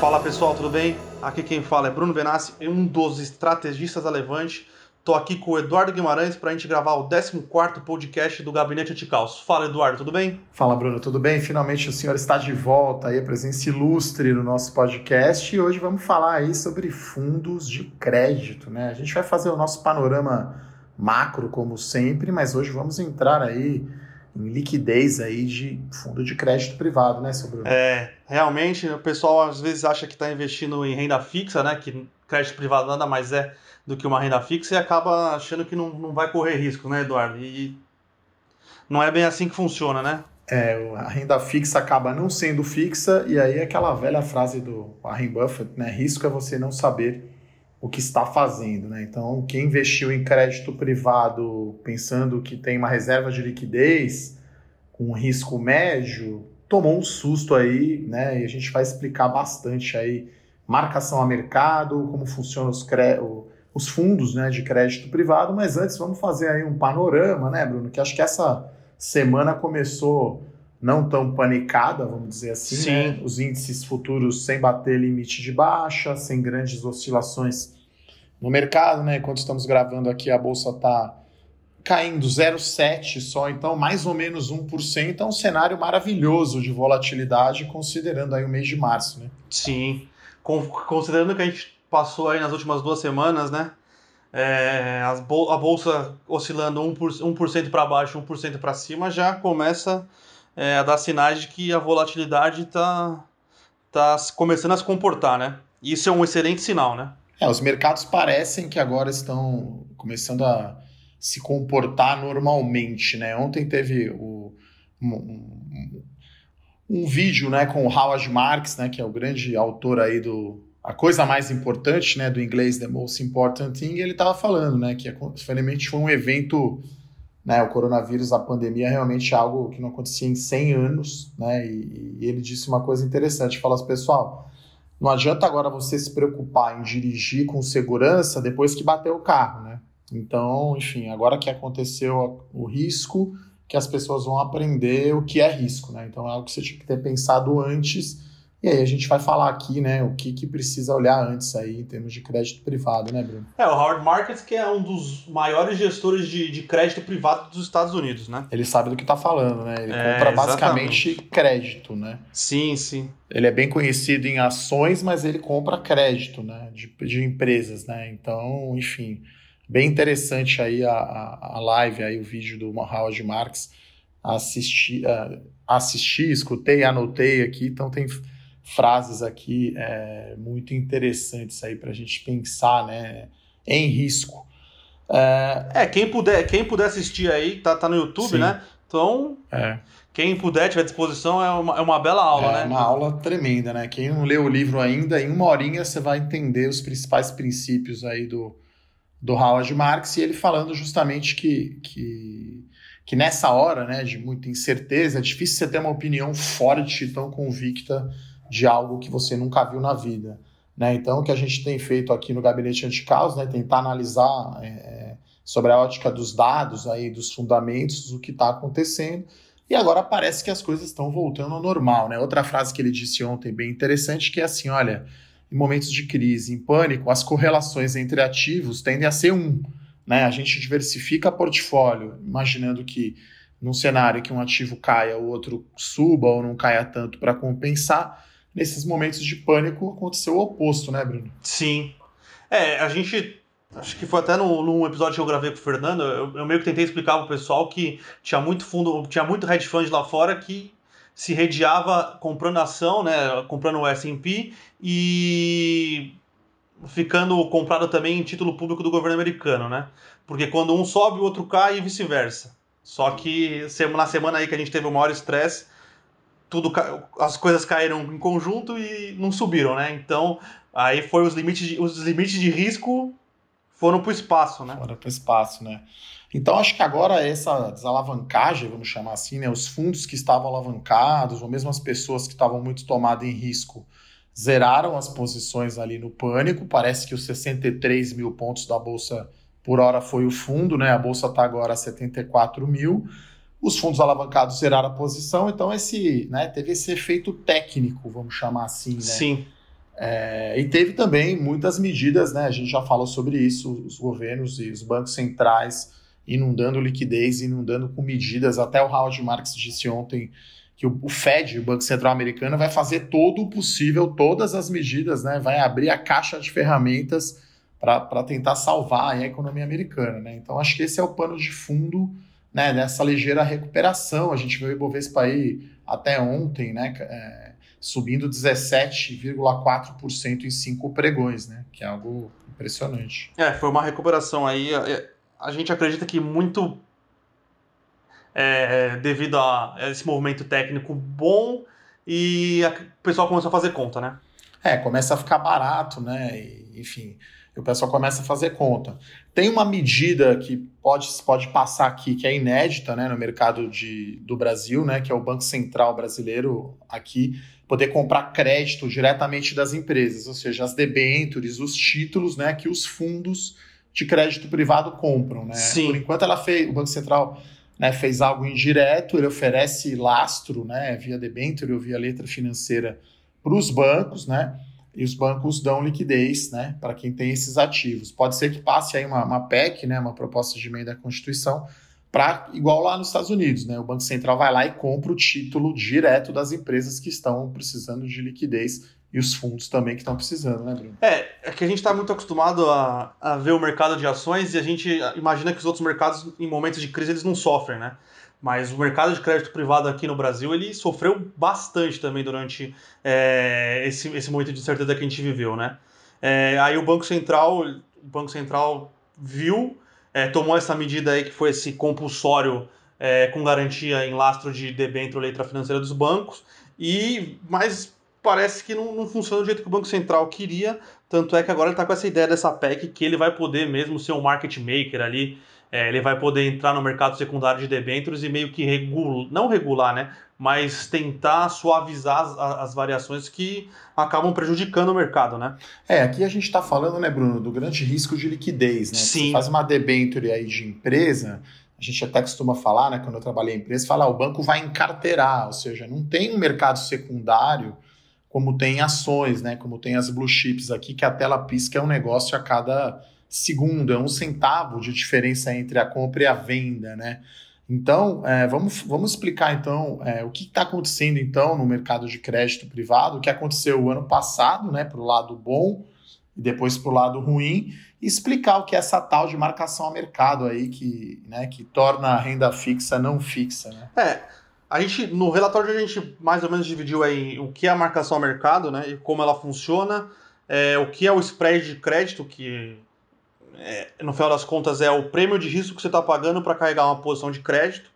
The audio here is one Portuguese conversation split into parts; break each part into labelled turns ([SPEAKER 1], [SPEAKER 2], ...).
[SPEAKER 1] Fala pessoal, tudo bem? Aqui quem fala é Bruno Benassi, um dos estrategistas da Levante. Estou aqui com o Eduardo Guimarães para a gente gravar o 14 podcast do Gabinete Anticaos. Fala Eduardo, tudo bem?
[SPEAKER 2] Fala Bruno, tudo bem? Finalmente o senhor está de volta aí, presença ilustre no nosso podcast e hoje vamos falar aí sobre fundos de crédito, né? A gente vai fazer o nosso panorama macro como sempre, mas hoje vamos entrar aí em liquidez aí de fundo de crédito privado, né, sobre
[SPEAKER 1] É, realmente o pessoal às vezes acha que está investindo em renda fixa, né, que crédito privado nada mais é do que uma renda fixa e acaba achando que não, não vai correr risco, né, Eduardo? E não é bem assim que funciona, né?
[SPEAKER 2] É, a renda fixa acaba não sendo fixa e aí é aquela velha frase do Warren Buffett, né, risco é você não saber o que está fazendo. Né? Então, quem investiu em crédito privado pensando que tem uma reserva de liquidez com um risco médio, tomou um susto aí, né? E a gente vai explicar bastante aí marcação a mercado, como funcionam os, os fundos né, de crédito privado, mas antes vamos fazer aí um panorama, né, Bruno? Que acho que essa semana começou não tão panicada, vamos dizer assim, né? os índices futuros sem bater limite de baixa, sem grandes oscilações no mercado, né? Enquanto estamos gravando aqui, a bolsa está caindo 0,7 só, então mais ou menos 1%, é um cenário maravilhoso de volatilidade, considerando aí o mês de março, né?
[SPEAKER 1] Sim, considerando que a gente passou aí nas últimas duas semanas, né? É, a bolsa oscilando 1%, 1 para baixo, 1% para cima, já começa é, a dar sinais de que a volatilidade está tá começando a se comportar, né? Isso é um excelente sinal, né?
[SPEAKER 2] É, os mercados parecem que agora estão começando a se comportar normalmente, né? Ontem teve o, um, um, vídeo, né, com o Howard Marks, né, que é o grande autor aí do a coisa mais importante, né, do inglês The Most Important Thing, ele estava falando, né, que infelizmente foi um evento né, o coronavírus, a pandemia é realmente algo que não acontecia em 100 anos, né, e, e ele disse uma coisa interessante, fala assim, pessoal, não adianta agora você se preocupar em dirigir com segurança depois que bateu o carro, né? Então, enfim, agora que aconteceu o risco, que as pessoas vão aprender o que é risco, né? Então é algo que você tinha que ter pensado antes e aí a gente vai falar aqui, né, o que, que precisa olhar antes aí em termos de crédito privado, né, Bruno?
[SPEAKER 1] É, o Howard Markets que é um dos maiores gestores de, de crédito privado dos Estados Unidos, né?
[SPEAKER 2] Ele sabe do que está falando, né? Ele é, compra basicamente exatamente. crédito, né?
[SPEAKER 1] Sim, sim.
[SPEAKER 2] Ele é bem conhecido em ações, mas ele compra crédito, né, de, de empresas, né? Então, enfim, bem interessante aí a, a, a live, aí o vídeo do Howard Marks, assisti, uh, assisti, escutei, anotei aqui, então tem frases aqui é, muito interessantes aí para a gente pensar, né? Em risco.
[SPEAKER 1] É, é, quem puder, quem puder assistir aí, tá, tá no YouTube, sim. né? Então, é. quem puder, tiver à disposição, é uma, é uma bela aula, é né?
[SPEAKER 2] É uma aula tremenda, né? Quem não leu o livro ainda, em uma horinha você vai entender os principais princípios aí do, do Howard Marx e ele falando justamente que, que, que nessa hora, né, de muita incerteza, é difícil você ter uma opinião forte, tão convicta de algo que você nunca viu na vida. Né? Então, o que a gente tem feito aqui no Gabinete Anticaos, né, tentar analisar é, sobre a ótica dos dados, aí, dos fundamentos, o que está acontecendo. E agora parece que as coisas estão voltando ao normal. Né? Outra frase que ele disse ontem, bem interessante, que é assim: olha, em momentos de crise, em pânico, as correlações entre ativos tendem a ser um. Né? A gente diversifica portfólio, imaginando que num cenário que um ativo caia, o outro suba ou não caia tanto para compensar nesses momentos de pânico aconteceu o oposto, né, Bruno?
[SPEAKER 1] Sim. É, a gente. Acho que foi até no, num episódio que eu gravei com o Fernando, eu, eu meio que tentei explicar pro pessoal que tinha muito fundo, tinha muito hedge fund lá fora que se redeava comprando ação, né, comprando o S&P e ficando comprado também em título público do governo americano, né? Porque quando um sobe, o outro cai e vice-versa. Só que na semana aí que a gente teve o maior estresse, tudo as coisas caíram em conjunto e não subiram, né? Então, aí foi os limites de, os limites de risco foram para o espaço, né?
[SPEAKER 2] Foram para o espaço, né? Então, acho que agora essa desalavancagem, vamos chamar assim, né? Os fundos que estavam alavancados, ou mesmo as pessoas que estavam muito tomadas em risco, zeraram as posições ali no pânico. Parece que os 63 mil pontos da Bolsa por hora foi o fundo, né? A Bolsa está agora a 74 mil os fundos alavancados zeraram a posição, então esse, né, teve esse efeito técnico, vamos chamar assim, né?
[SPEAKER 1] Sim.
[SPEAKER 2] É, e teve também muitas medidas, né? A gente já falou sobre isso, os governos e os bancos centrais inundando liquidez, inundando com medidas. Até o Howard Marks disse ontem que o, Fed, o Banco Central Americano, vai fazer todo o possível, todas as medidas, né? Vai abrir a caixa de ferramentas para tentar salvar a economia americana, né? Então acho que esse é o pano de fundo né, nessa ligeira recuperação. A gente viu o Ibovespa aí até ontem, né? É, subindo 17,4% em cinco pregões, né? Que é algo impressionante.
[SPEAKER 1] É, foi uma recuperação aí. É, a gente acredita que muito é, devido a esse movimento técnico bom e a, o pessoal começou a fazer conta, né?
[SPEAKER 2] É, começa a ficar barato, né? E, enfim, o pessoal começa a fazer conta. Tem uma medida que pode, pode passar aqui, que é inédita né, no mercado de, do Brasil, né? Que é o Banco Central brasileiro aqui poder comprar crédito diretamente das empresas, ou seja, as debêntures, os títulos, né? Que os fundos de crédito privado compram, né?
[SPEAKER 1] Sim.
[SPEAKER 2] Por enquanto ela fez, o Banco Central né, fez algo indireto, ele oferece lastro, né, via debênture ou via letra financeira para os bancos, né? E os bancos dão liquidez, né, para quem tem esses ativos. Pode ser que passe aí uma, uma PEC, né, uma proposta de emenda à Constituição, para igual lá nos Estados Unidos, né? O Banco Central vai lá e compra o título direto das empresas que estão precisando de liquidez e os fundos também que estão precisando, né, Bruno?
[SPEAKER 1] É, é que a gente está muito acostumado a, a ver o mercado de ações e a gente imagina que os outros mercados, em momentos de crise, eles não sofrem, né? Mas o mercado de crédito privado aqui no Brasil, ele sofreu bastante também durante é, esse, esse momento de incerteza que a gente viveu, né? É, aí o Banco Central, o Banco Central viu, é, tomou essa medida aí que foi esse compulsório é, com garantia em lastro de debênture letra financeira dos bancos, e mais parece que não, não funciona do jeito que o Banco Central queria. Tanto é que agora ele está com essa ideia dessa PEC que ele vai poder mesmo ser um market maker ali. É, ele vai poder entrar no mercado secundário de debêntures e meio que regular, não regular, né? Mas tentar suavizar as, as variações que acabam prejudicando o mercado, né?
[SPEAKER 2] É, aqui a gente está falando, né, Bruno, do grande risco de liquidez, né?
[SPEAKER 1] Sim.
[SPEAKER 2] Você faz uma debênture aí de empresa, a gente até costuma falar, né, quando eu trabalhei em empresa, falar, ah, o banco vai encarteirar, ou seja, não tem um mercado secundário como tem ações, né? Como tem as blue chips aqui, que a tela pisca é um negócio a cada segundo, é um centavo de diferença entre a compra e a venda, né? Então, é, vamos, vamos explicar então é, o que está acontecendo então no mercado de crédito privado, o que aconteceu o ano passado, né, para o lado bom e depois para o lado ruim, e explicar o que é essa tal de marcação a mercado aí que, né, que torna a renda fixa não fixa, né?
[SPEAKER 1] É, a gente, no relatório a gente mais ou menos dividiu aí o que é a marcação ao mercado, né, e como ela funciona, é, o que é o spread de crédito, que é, no final das contas é o prêmio de risco que você está pagando para carregar uma posição de crédito,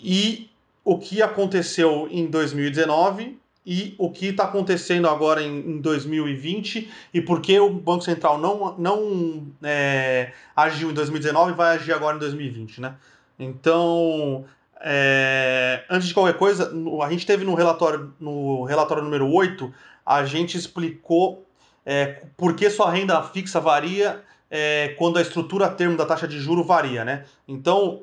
[SPEAKER 1] e o que aconteceu em 2019 e o que está acontecendo agora em, em, 2020 e por que o Banco Central não, não é, agiu em 2019 e vai agir agora em 2020, né? Então, é, antes de qualquer coisa, a gente teve no relatório, no relatório número 8, a gente explicou é, por que sua renda fixa varia é, quando a estrutura termo da taxa de juro varia, né? Então,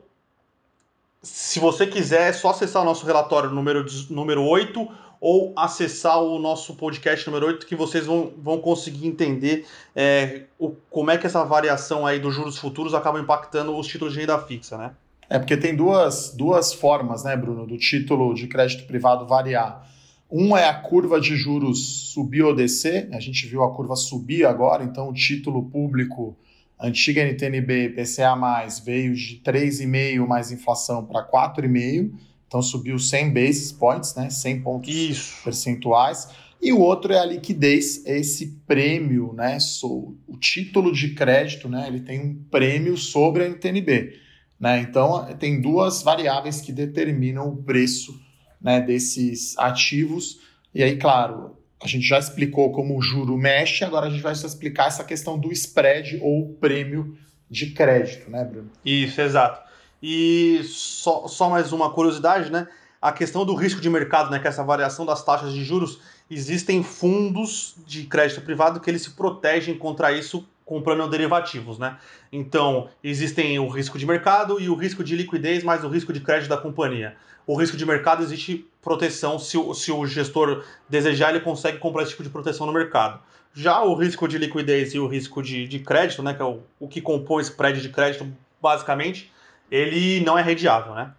[SPEAKER 1] se você quiser, é só acessar o nosso relatório número, número 8 ou acessar o nosso podcast número 8 que vocês vão, vão conseguir entender é, o, como é que essa variação aí dos juros futuros acaba impactando os títulos de renda fixa, né?
[SPEAKER 2] É porque tem duas, duas formas, né, Bruno, do título de crédito privado variar. Um é a curva de juros subir ou descer. A gente viu a curva subir agora, então o título público, antiga NTNB, PCA, veio de 3,5 mais inflação para 4,5. Então subiu 100 basis points, né, 100 pontos
[SPEAKER 1] Isso.
[SPEAKER 2] percentuais. E o outro é a liquidez, esse prêmio, né, o título de crédito, né, ele tem um prêmio sobre a NTNB. Né? Então, tem duas variáveis que determinam o preço né, desses ativos. E aí, claro, a gente já explicou como o juro mexe, agora a gente vai explicar essa questão do spread ou prêmio de crédito, né, Bruno?
[SPEAKER 1] Isso, exato. E só, só mais uma curiosidade, né? A questão do risco de mercado, né? Que é essa variação das taxas de juros, existem fundos de crédito privado que eles se protegem contra isso comprando derivativos, né? Então, existem o risco de mercado e o risco de liquidez mais o risco de crédito da companhia. O risco de mercado existe proteção, se o, se o gestor desejar, ele consegue comprar esse tipo de proteção no mercado. Já o risco de liquidez e o risco de, de crédito, né, que é o, o que compõe esse spread de crédito, basicamente, ele não é rediável, né?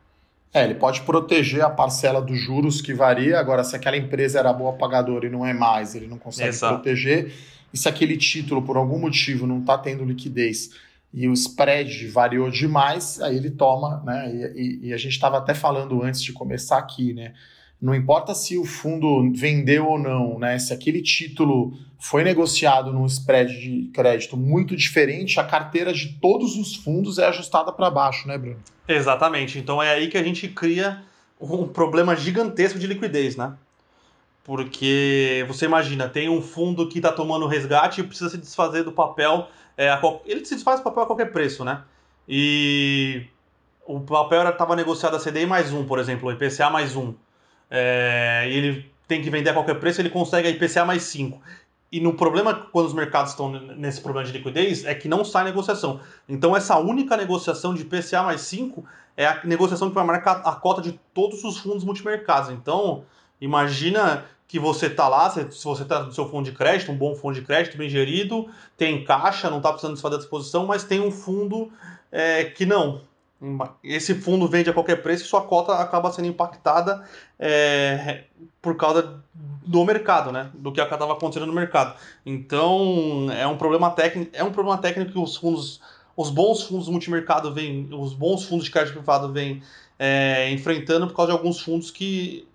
[SPEAKER 2] É, ele pode proteger a parcela dos juros que varia. Agora, se aquela empresa era boa pagadora e não é mais, ele não consegue Exato. proteger. E se aquele título, por algum motivo, não está tendo liquidez e o spread variou demais, aí ele toma, né? E, e, a gente estava até falando antes de começar aqui, né? Não importa se o fundo vendeu ou não, né? Se aquele título foi negociado num spread de crédito muito diferente, a carteira de todos os fundos é ajustada para baixo, né, Bruno?
[SPEAKER 1] Exatamente. Então é aí que a gente cria um problema gigantesco de liquidez, né? Porque você imagina, tem um fundo que está tomando resgate e precisa se desfazer do papel é, ele se desfaz o papel a qualquer preço, né? E o papel estava negociado a CDI mais um, por exemplo, o IPCA mais um. É, e ele tem que vender a qualquer preço, ele consegue a IPCA mais cinco. E no problema, quando os mercados estão nesse problema de liquidez, é que não sai negociação. Então, essa única negociação de IPCA mais 5 é a negociação que vai marcar a cota de todos os fundos multimercados. Então, imagina que você está lá, se você está no seu fundo de crédito, um bom fundo de crédito, bem gerido, tem caixa, não está precisando desfazer da disposição, mas tem um fundo é, que não. Esse fundo vende a qualquer preço e sua cota acaba sendo impactada é, por causa do mercado, né? Do que estava acontecendo no mercado. Então é um problema técnico, é um problema técnico que os fundos, os bons fundos multimercado vêm, os bons fundos de crédito privado vêm é, enfrentando por causa de alguns fundos que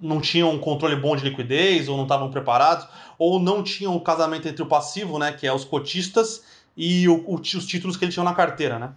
[SPEAKER 1] não tinham um controle bom de liquidez, ou não estavam preparados, ou não tinham o casamento entre o passivo, né, que é os cotistas, e o, o, os títulos que eles tinham na carteira, né?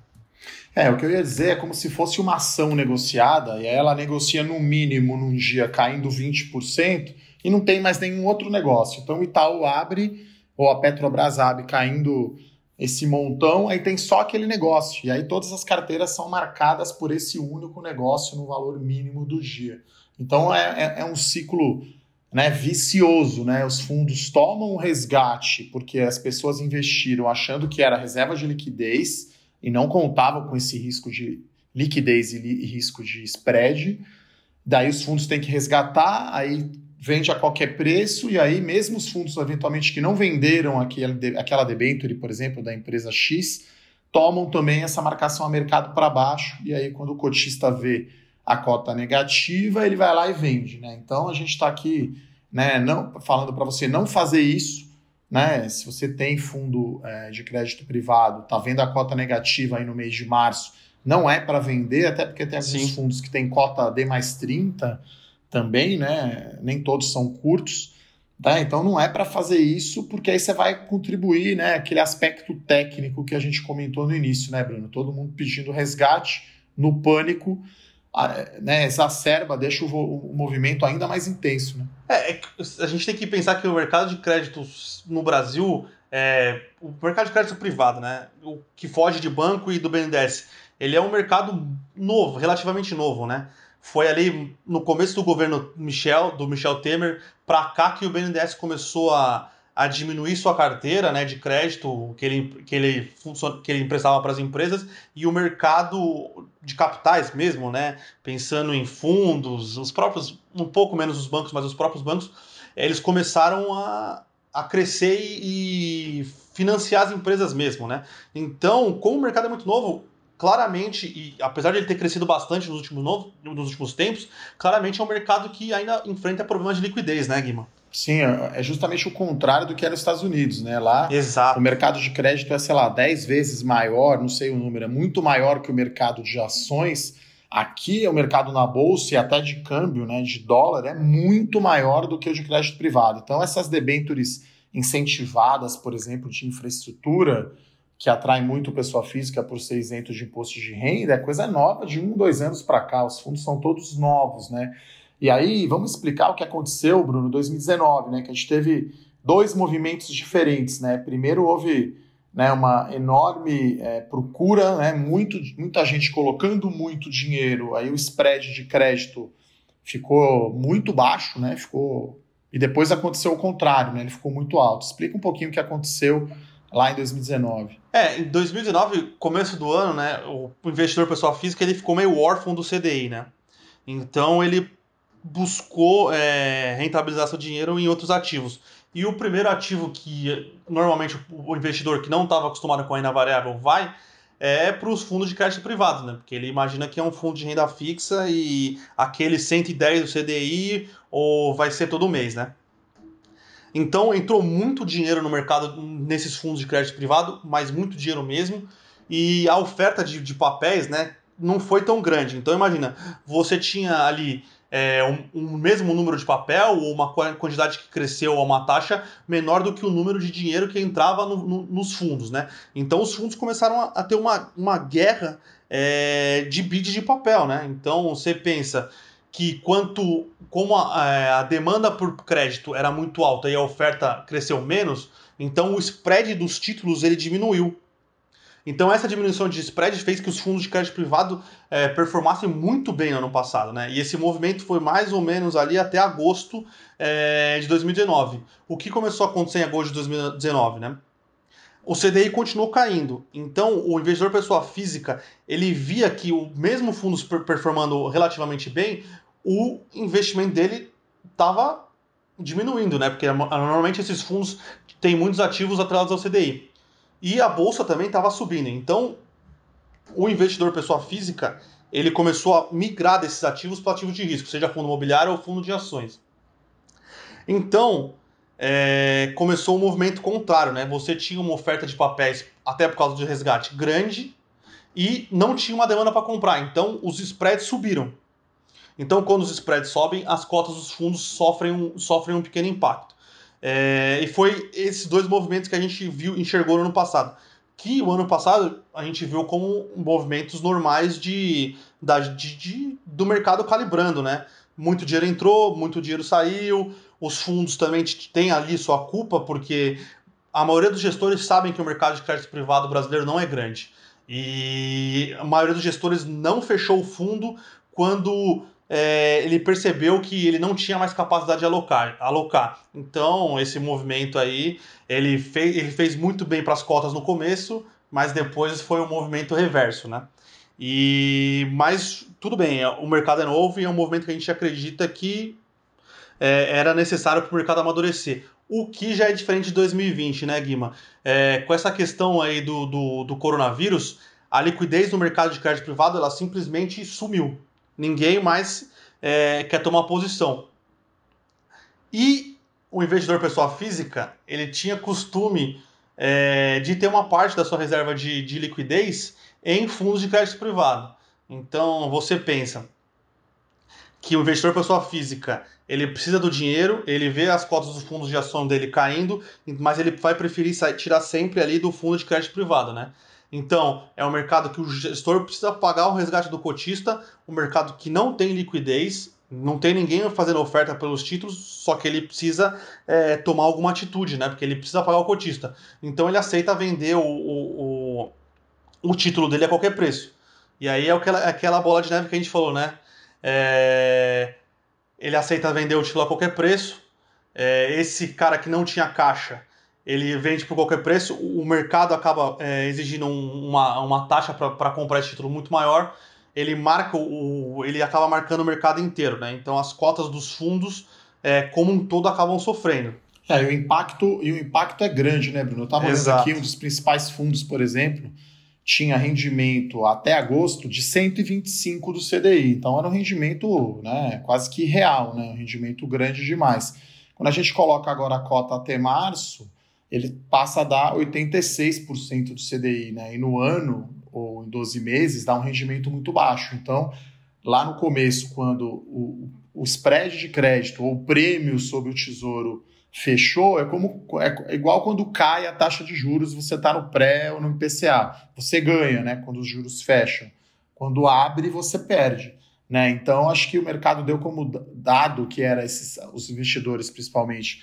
[SPEAKER 2] É, o que eu ia dizer é como se fosse uma ação negociada, e aí ela negocia no mínimo num dia caindo 20%, e não tem mais nenhum outro negócio. Então o Itaú abre, ou a Petrobras abre caindo esse montão, aí tem só aquele negócio. E aí todas as carteiras são marcadas por esse único negócio no valor mínimo do dia. Então é, é, é um ciclo né, vicioso, né? Os fundos tomam um resgate porque as pessoas investiram achando que era reserva de liquidez e não contavam com esse risco de liquidez e, li, e risco de spread. Daí os fundos têm que resgatar, aí vende a qualquer preço, e aí mesmo os fundos eventualmente que não venderam aquele, aquela debenture, por exemplo, da empresa X, tomam também essa marcação a mercado para baixo, e aí quando o cotista vê a cota negativa, ele vai lá e vende. Né? Então a gente está aqui né, não, falando para você não fazer isso. Né? Se você tem fundo é, de crédito privado, está vendo a cota negativa aí no mês de março, não é para vender, até porque tem alguns Sim. fundos que tem cota D mais 30 também, né? Nem todos são curtos. Tá? Então não é para fazer isso, porque aí você vai contribuir, né? Aquele aspecto técnico que a gente comentou no início, né, Bruno? Todo mundo pedindo resgate no pânico né, exacerba, deixa o, o, movimento ainda mais intenso. Né?
[SPEAKER 1] É, é, a gente tem que pensar que o mercado de créditos no Brasil, é, o mercado de crédito privado, né, o que foge de banco e do BNDES, ele é um mercado novo, relativamente novo, né? Foi ali no começo do governo Michel, do Michel Temer, para cá que o BNDES começou a, a diminuir sua carteira né, de crédito que ele, que ele, que ele emprestava para as empresas e o mercado de capitais mesmo, né, pensando em fundos, os próprios, um pouco menos os bancos, mas os próprios bancos, eles começaram a, a crescer e, financiar as empresas mesmo. Né? Então, como o mercado é muito novo, claramente, e apesar de ele ter crescido bastante nos últimos, nos últimos tempos, claramente é um mercado que ainda enfrenta problemas de liquidez, né, Guima?
[SPEAKER 2] Sim, é, é justamente o contrário do que é nos Estados Unidos, né? Lá
[SPEAKER 1] Exato.
[SPEAKER 2] o mercado de crédito é, sei lá, 10 vezes maior, não sei o número, é muito maior que o mercado de ações. Aqui o mercado na bolsa e até de câmbio, né, de dólar, é muito maior do que o de crédito privado. Então essas debêntures incentivadas, por exemplo, de infraestrutura, que atrai muito pessoa física por ser isento de imposto de renda, é coisa nova de um, dois anos para cá. Os fundos são todos novos, né? E aí, vamos explicar o que aconteceu, Bruno, em 2019, né? Que a gente teve dois movimentos diferentes, né? Primeiro houve né, uma enorme é, procura, né? Muito, muita gente colocando muito dinheiro, aí o spread de crédito ficou muito baixo, né? Ficou e depois aconteceu o contrário, né? Ele ficou muito alto. Explica um pouquinho o que aconteceu lá em 2019.
[SPEAKER 1] É, em 2019, começo do ano, né? O investidor pessoa física ele ficou meio órfão do CDI, né? Então ele buscou é, rentabilizar seu dinheiro em outros ativos. E o primeiro ativo que normalmente o investidor que não estava acostumado com a renda variável vai é para os fundos de crédito privado, né? Porque ele imagina que é um fundo de renda fixa e aquele 110 do CDI ou vai ser todo mês, né? Então entrou muito dinheiro no mercado nesses fundos de crédito privado, mas muito dinheiro mesmo. E a oferta de, de papéis, né, não foi tão grande. Então imagina, você tinha ali é, um, um, mesmo número de papel ou uma quantidade que cresceu a uma taxa menor do que o número de dinheiro que entrava no, no, nos fundos, né? Então os fundos começaram a, a ter uma, uma guerra é, de bid de papel, né? Então você pensa que quanto como a, é, a, demanda por crédito era muito alta e a oferta cresceu menos, então o spread dos títulos ele diminuiu. Então essa diminuição de spread fez que os fundos de crédito privado é, performassem muito bem no ano passado, né? E esse movimento foi mais ou menos ali até agosto é, de 2019. O que começou a acontecer em agosto de 2019, né? O CDI continuou caindo. Então, o investidor pessoa física, ele via que o mesmo fundo performando relativamente bem, o investimento dele estava diminuindo, né? Porque normalmente esses fundos têm muitos ativos atrelados ao CDI. E a bolsa também estava subindo. Então, o investidor pessoa física, ele começou a migrar desses ativos para ativos de risco, seja fundo imobiliário ou fundo de ações. Então, é, começou um movimento contrário, né? Você tinha uma oferta de papéis, até por causa do resgate, grande, e não tinha uma demanda para comprar. Então, os spreads subiram. Então, quando os spreads sobem, as cotas dos fundos sofrem um, sofrem um pequeno impacto. É, e foi esses dois movimentos que a gente viu, enxergou no ano passado. Que o ano passado a gente viu como movimentos normais de, da, de, de, do mercado calibrando, né? Muito dinheiro entrou, muito dinheiro saiu, os fundos também têm ali sua culpa, porque a maioria dos gestores sabem que o mercado de crédito privado brasileiro não é grande. E a maioria dos gestores não fechou o fundo quando é, ele percebeu que ele não tinha mais capacidade de alocar. alocar. Então, esse movimento aí, ele fez, ele fez muito bem para as cotas no começo, mas depois foi um movimento reverso, né? E, mas tudo bem, o mercado é novo e é um movimento que a gente acredita que é, era necessário para o mercado amadurecer. O que já é diferente de 2020, né, Guima? É, com essa questão aí do, do, do coronavírus, a liquidez no mercado de crédito privado ela simplesmente sumiu ninguém mais é, quer tomar posição. E o investidor pessoa física, ele tinha costume é, de ter uma parte da sua reserva de, de liquidez em fundos de crédito privado. Então você pensa que o investidor pessoa física ele precisa do dinheiro, ele vê as cotas dos fundos de ação dele caindo, mas ele vai preferir tirar sempre ali do fundo de crédito privado, né? Então, é um mercado que o gestor precisa pagar o resgate do cotista, um mercado que não tem liquidez, não tem ninguém fazendo oferta pelos títulos, só que ele precisa é, tomar alguma atitude, né? Porque ele precisa pagar o cotista. Então ele aceita vender o, o, o, o título dele a qualquer preço. E aí é aquela, aquela bola de neve que a gente falou, né? É, ele aceita vender o título a qualquer preço. É, esse cara que não tinha caixa, ele vende por qualquer preço, o mercado acaba é, exigindo um, uma, uma taxa para comprar esse título muito maior, ele marca o, ele acaba marcando o mercado inteiro, né? Então as cotas dos fundos, é, como um todo, acabam sofrendo.
[SPEAKER 2] É, e o impacto, e o impacto é grande, né, Bruno? Eu estava olhando aqui, um dos principais fundos, por exemplo, tinha rendimento até agosto de 125 do CDI. Então era um rendimento né, quase que real, né? um rendimento grande demais. Quando a gente coloca agora a cota até março, ele passa a dar 86% do CDI, né? E no ano ou em 12 meses dá um rendimento muito baixo. Então, lá no começo, quando o, o spread de crédito ou o prêmio sobre o tesouro fechou, é como é igual quando cai a taxa de juros, você está no pré ou no IPCA. Você ganha, né? Quando os juros fecham. Quando abre, você perde. Né? Então, acho que o mercado deu como dado que era esses, os investidores, principalmente,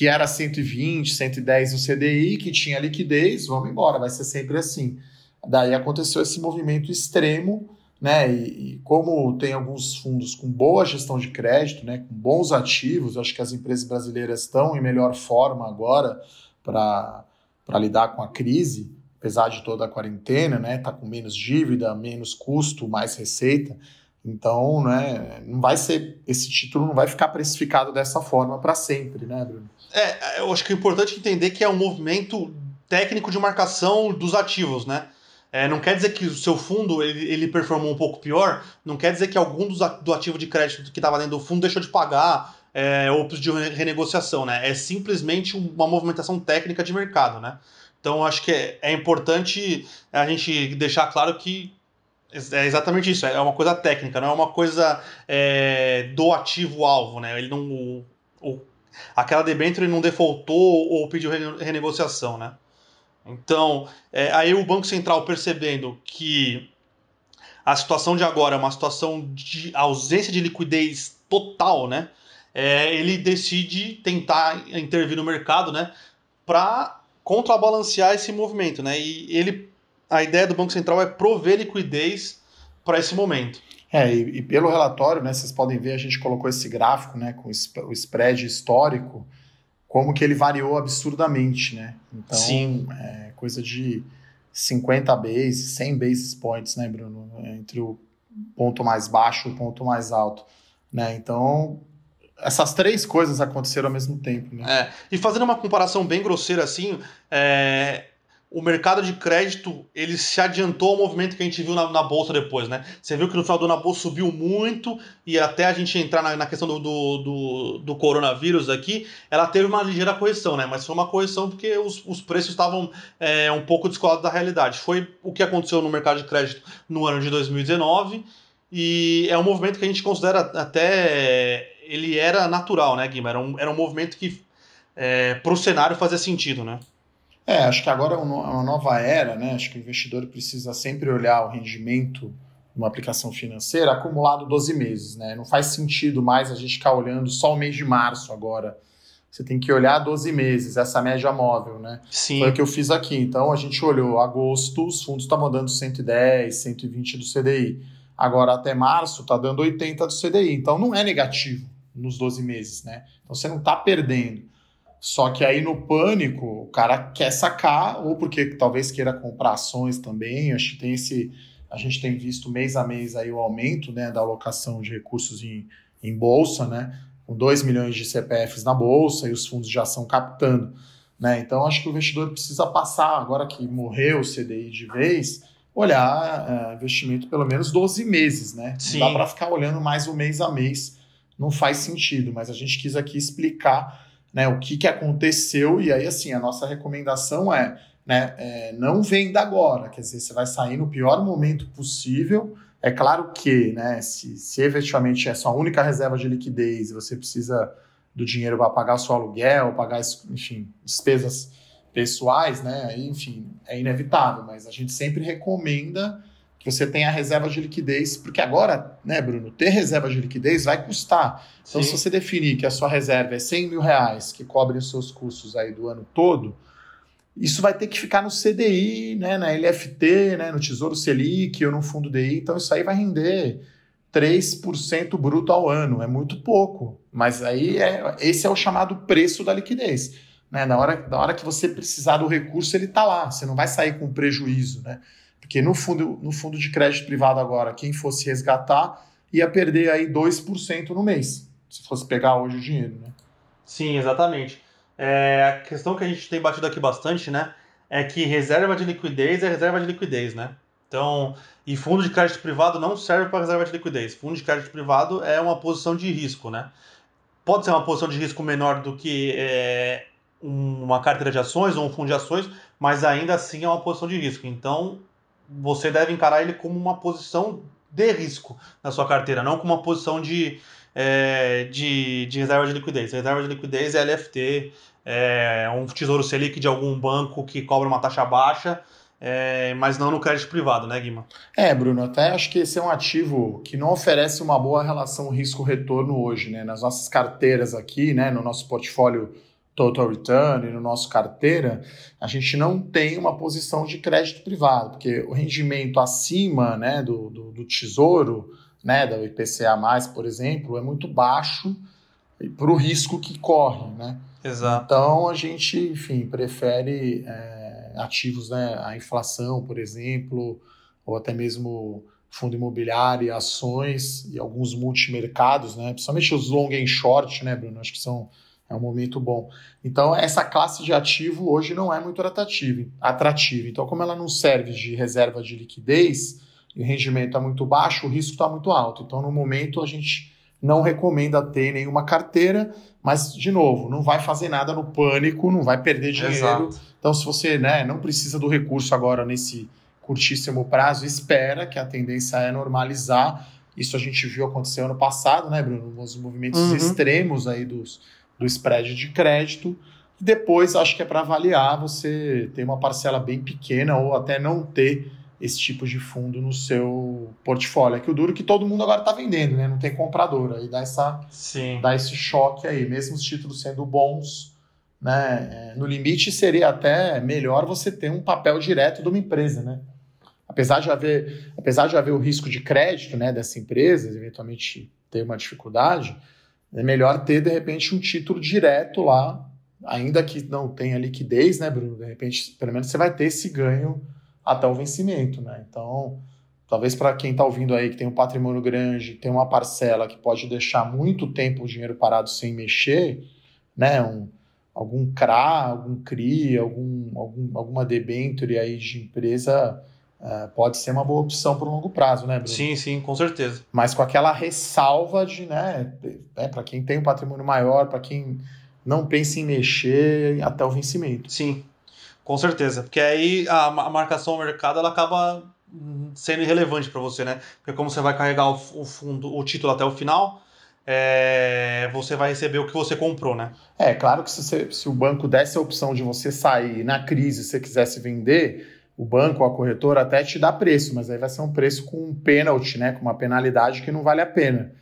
[SPEAKER 2] que era 120, 110 no CDI, que tinha liquidez, vamos embora, vai ser sempre assim. Daí aconteceu esse movimento extremo, né? E, e, como tem alguns fundos com boa gestão de crédito, né, com bons ativos, acho que as empresas brasileiras estão em melhor forma agora para lidar com a crise, apesar de toda a quarentena, né? Tá com menos dívida, menos custo, mais receita. Então, né, não vai ser esse título não vai ficar precificado dessa forma para sempre, né, Bruno?
[SPEAKER 1] É, eu acho que é importante entender que é um movimento técnico de marcação dos ativos, né? É, não quer dizer que o seu fundo ele, ele performou um pouco pior, não quer dizer que algum dos, do ativo de crédito que estava dentro do fundo deixou de pagar é, ou de renegociação, né? É simplesmente uma movimentação técnica de mercado, né? Então acho que é, é importante a gente deixar claro que é exatamente isso, é uma coisa técnica, não é uma coisa é, do ativo alvo, né? Ele não o, o, aquela debênture não defaultou ou pediu renegociação, né? Então, é, aí o Banco Central percebendo que a situação de agora é uma situação de ausência de liquidez total, né? É, ele decide tentar intervir no mercado, né? Para contrabalancear esse movimento, né? E ele, a ideia do Banco Central é prover liquidez para esse momento.
[SPEAKER 2] É, e, e, pelo relatório, né? Vocês podem ver, a gente colocou esse gráfico, né? Com o spread histórico como que ele variou absurdamente, né? Então, Sim. é coisa de 50 bases, 100 basis points, né, Bruno? Entre o ponto mais baixo e o ponto mais alto, né? Então, essas três coisas aconteceram ao mesmo tempo, né?
[SPEAKER 1] É, e fazendo uma comparação bem grosseira assim, é, o mercado de crédito ele se adiantou ao movimento que a gente viu na, na, bolsa depois, né? Você viu que no final do ano a bolsa subiu muito e até a gente entrar na, na questão do, do, do, do, coronavírus aqui, ela teve uma ligeira correção, né? Mas foi uma correção porque os, os preços estavam é, um pouco descolados da realidade. Foi o que aconteceu no mercado de crédito no ano de 2019 e é um movimento que a gente considera até ele era natural, né, Guima? Era um, era um movimento que é, para o cenário fazia sentido, né?
[SPEAKER 2] É, acho que agora é uma nova era, né? Acho que o investidor precisa sempre olhar o rendimento de uma aplicação financeira acumulado 12 meses, né? Não faz sentido mais a gente ficar olhando só o mês de março agora. Você tem que olhar 12 meses, essa média móvel, né?
[SPEAKER 1] Sim.
[SPEAKER 2] Foi o que eu fiz aqui. Então a gente olhou agosto, os fundos estavam dando 110, 120 do CDI. Agora até março está dando 80 do CDI. Então não é negativo nos 12 meses, né? Então você não está perdendo. Só que aí no pânico, o cara quer sacar, ou porque talvez queira comprar ações também. Acho que tem esse. A gente tem visto mês a mês aí o aumento né, da alocação de recursos em, em bolsa, né? Com 2 milhões de CPFs na bolsa e os fundos já são captando. Né? Então acho que o investidor precisa passar, agora que morreu o CDI de vez, olhar é, investimento pelo menos 12 meses, né? Sim. Não dá para ficar olhando mais um mês a mês, não faz sentido, mas a gente quis aqui explicar né, o que, que aconteceu, e aí assim, a nossa recomendação é, né, é, não venda agora, quer dizer, você vai sair no pior momento possível. É claro que, né, se, se efetivamente é sua única reserva de liquidez e você precisa do dinheiro para pagar seu aluguel, pagar, enfim, despesas pessoais, né, enfim, é inevitável, mas a gente sempre recomenda que você tenha reserva de liquidez, porque agora, né, Bruno, ter reserva de liquidez vai custar. Então, Sim. se você definir que a sua reserva é 100 mil reais, que cobre os seus custos aí do ano todo, isso vai ter que ficar no CDI, né, na LFT, né, no Tesouro Selic ou no Fundo DI, então isso aí vai render 3% bruto ao ano, é muito pouco, mas aí é, esse é o chamado preço da liquidez. Né? Na, hora, na hora que você precisar do recurso, ele está lá, você não vai sair com prejuízo. Né? Porque no fundo, no fundo de crédito privado agora, quem fosse resgatar ia perder aí 2% no mês, se fosse pegar hoje o dinheiro, né?
[SPEAKER 1] Sim, exatamente. É, a questão que a gente tem batido aqui bastante, né, é que reserva de liquidez é reserva de liquidez, né? Então, e fundo de crédito privado não serve para reserva de liquidez. Fundo de crédito privado é uma posição de risco, né? Pode ser uma posição de risco menor do que é, uma carteira de ações ou um fundo de ações, mas ainda assim é uma posição de risco. Então, você deve encarar ele como uma posição de risco na sua carteira, não como uma posição de, é, de, de, reserva de liquidez. Reserva de liquidez é LFT, é um tesouro Selic de algum banco que cobra uma taxa baixa, é, mas não no crédito privado, né, Guima?
[SPEAKER 2] É, Bruno, até acho que esse é um ativo que não oferece uma boa relação risco-retorno hoje, né? Nas nossas carteiras aqui, né, no nosso portfólio total return, no nosso carteira, a gente não tem uma posição de crédito privado, porque o rendimento acima né, do, do, do tesouro, né, da IPCA+, por exemplo, é muito baixo para o risco que corre, né?
[SPEAKER 1] Exato.
[SPEAKER 2] Então a gente, enfim, prefere é, ativos, né, a inflação, por exemplo, ou até mesmo fundo imobiliário, ações e alguns multimercados, né? Principalmente os long and short, né, Bruno? Acho que são é um momento bom. Então, essa classe de ativo hoje não é muito atrativa. atrativa. Então, como ela não serve de reserva de liquidez e o rendimento está muito baixo, o risco está muito alto. Então, no momento, a gente não recomenda ter nenhuma carteira, mas, de novo, não vai fazer nada no pânico, não vai perder dinheiro. Exato. Então, se você né, não precisa do recurso agora nesse curtíssimo prazo, espera que a tendência é normalizar. Isso a gente viu acontecer ano passado, né, Bruno? Os movimentos uhum. extremos aí dos, do spread de crédito. Depois, acho que é para avaliar você ter uma parcela bem pequena ou até não ter esse tipo de fundo no seu portfólio. É que o duro é que todo mundo agora está vendendo, né? Não tem comprador. Aí dá, essa, Sim. dá esse choque aí, mesmo os títulos sendo bons. Né? É, no limite, seria até melhor você ter um papel direto de uma empresa, né? Apesar de haver, apesar de haver o risco de crédito né, dessa empresa, eventualmente ter uma dificuldade, é melhor ter, de repente, um título direto lá, ainda que não tenha liquidez, né, Bruno? De repente, pelo menos você vai ter esse ganho até o vencimento, né? Então, talvez para quem está ouvindo aí que tem um patrimônio grande, tem uma parcela que pode deixar muito tempo o dinheiro parado sem mexer, né? Um, algum CRA, algum CRI, algum, algum, alguma debenture aí de empresa uh, pode ser uma boa opção para o longo prazo, né, Bruno?
[SPEAKER 1] Sim, sim, com certeza.
[SPEAKER 2] Mas com aquela ressalva de, né, é, para quem tem um patrimônio maior, para quem não pensa em mexer até o vencimento.
[SPEAKER 1] Sim, com certeza, porque aí a, marcação ao mercado ela acaba sendo irrelevante para você, né? Porque como você vai carregar o, fundo, o título até o final, é, você vai receber o que você comprou, né?
[SPEAKER 2] É, claro que se, você, se o banco desse a opção de você sair na crise, se você quisesse vender, o banco, a corretora até te dá preço, mas aí vai ser um preço com um pênalti, né? Com uma penalidade que não vale a pena.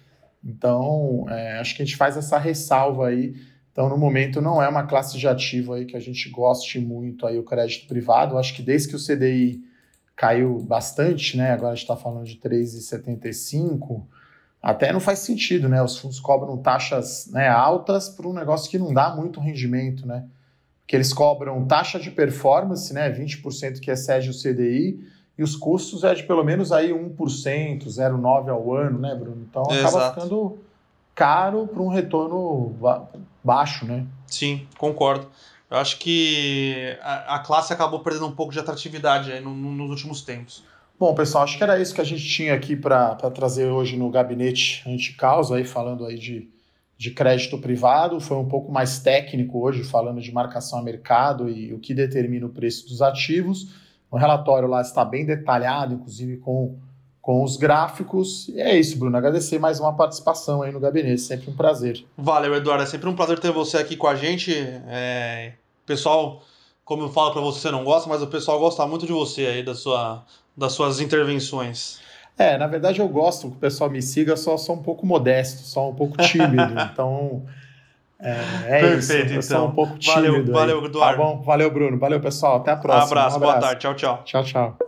[SPEAKER 2] Então, é, acho que a gente faz essa ressalva aí então, no momento, não é uma classe de ativo aí que a gente goste muito aí o crédito privado. acho que desde que o CDI caiu bastante, né? Agora a gente está falando de 3,75, até não faz sentido, né? Os fundos cobram taxas né, altas para um negócio que não dá muito rendimento, né? Porque eles cobram taxa de performance, né? 20% que excede o CDI, e os custos é de pelo menos aí 1%, 0,9% ao ano, né, Bruno? Então acaba Exato. ficando caro para um retorno baixo, né?
[SPEAKER 1] Sim, concordo. Eu acho que a, a classe acabou perdendo um pouco de atratividade aí no, no, nos últimos tempos.
[SPEAKER 2] Bom, pessoal, acho que era isso que a gente tinha aqui para trazer hoje no gabinete anti-causa, aí falando aí de, de crédito privado. Foi um pouco mais técnico hoje, falando de marcação a mercado e o que determina o preço dos ativos. O relatório lá está bem detalhado, inclusive com com os gráficos. E é isso, Bruno. Agradecer mais uma participação aí no gabinete. Sempre um prazer.
[SPEAKER 1] Valeu, Eduardo. É sempre um prazer ter você aqui com a gente. É... Pessoal, como eu falo para você, você não gosta, mas o pessoal gosta muito de você aí, da sua, das suas intervenções.
[SPEAKER 2] É, na verdade eu gosto que o pessoal me siga, só sou um pouco modesto, só um pouco tímido. então. É, é Perfeito, isso. Então. um pouco tímido.
[SPEAKER 1] Valeu, valeu, Eduardo.
[SPEAKER 2] Tá bom? Valeu, Bruno. Valeu, pessoal. Até a próxima.
[SPEAKER 1] Um abraço, um abraço. boa tarde. Tchau, tchau.
[SPEAKER 2] Tchau, tchau.